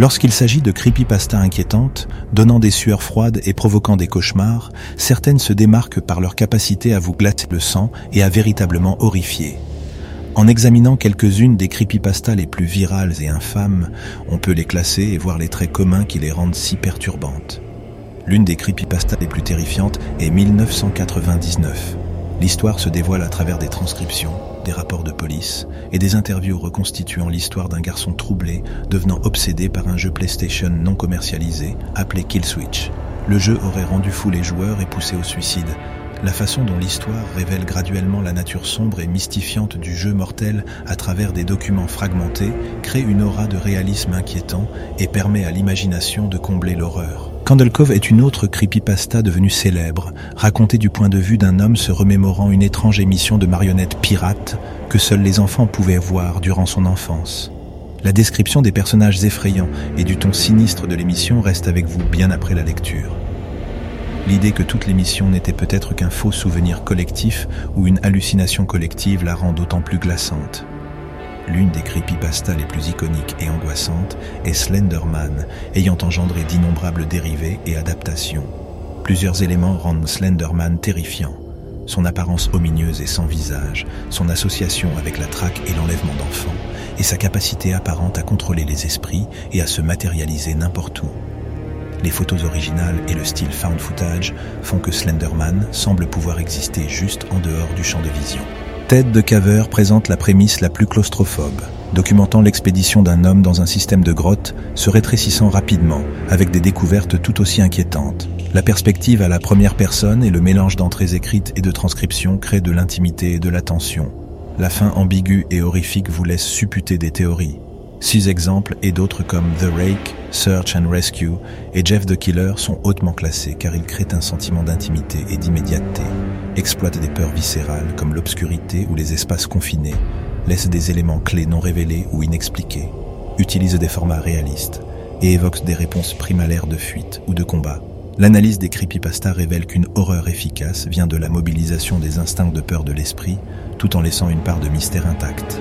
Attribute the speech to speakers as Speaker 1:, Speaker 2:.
Speaker 1: Lorsqu'il s'agit de creepypasta inquiétantes, donnant des sueurs froides et provoquant des cauchemars, certaines se démarquent par leur capacité à vous glatter le sang et à véritablement horrifier. En examinant quelques-unes des creepypastas les plus virales et infâmes, on peut les classer et voir les traits communs qui les rendent si perturbantes. L'une des creepypastas les plus terrifiantes est 1999. L'histoire se dévoile à travers des transcriptions, des rapports de police et des interviews reconstituant l'histoire d'un garçon troublé devenant obsédé par un jeu PlayStation non commercialisé appelé Kill Switch. Le jeu aurait rendu fou les joueurs et poussé au suicide. La façon dont l'histoire révèle graduellement la nature sombre et mystifiante du jeu mortel à travers des documents fragmentés crée une aura de réalisme inquiétant et permet à l'imagination de combler l'horreur. Candle est une autre creepypasta devenue célèbre, racontée du point de vue d'un homme se remémorant une étrange émission de marionnettes pirates que seuls les enfants pouvaient voir durant son enfance. La description des personnages effrayants et du ton sinistre de l'émission reste avec vous bien après la lecture. L'idée que toute l'émission n'était peut-être qu'un faux souvenir collectif ou une hallucination collective la rend d'autant plus glaçante. L'une des creepypastas les plus iconiques et angoissantes est Slenderman, ayant engendré d'innombrables dérivés et adaptations. Plusieurs éléments rendent Slenderman terrifiant. Son apparence ominieuse et sans visage, son association avec la traque et l'enlèvement d'enfants, et sa capacité apparente à contrôler les esprits et à se matérialiser n'importe où. Les photos originales et le style found footage font que Slenderman semble pouvoir exister juste en dehors du champ de vision. Ted de Caver présente la prémisse la plus claustrophobe, documentant l'expédition d'un homme dans un système de grottes se rétrécissant rapidement, avec des découvertes tout aussi inquiétantes. La perspective à la première personne et le mélange d'entrées écrites et de transcriptions créent de l'intimité et de la tension. La fin ambiguë et horrifique vous laisse supputer des théories. Six exemples et d'autres comme The Rake, Search and Rescue et Jeff the Killer sont hautement classés car ils créent un sentiment d'intimité et d'immédiateté, exploitent des peurs viscérales comme l'obscurité ou les espaces confinés, laissent des éléments clés non révélés ou inexpliqués, utilisent des formats réalistes et évoquent des réponses primalaires de fuite ou de combat. L'analyse des creepypastas révèle qu'une horreur efficace vient de la mobilisation des instincts de peur de l'esprit tout en laissant une part de mystère intacte.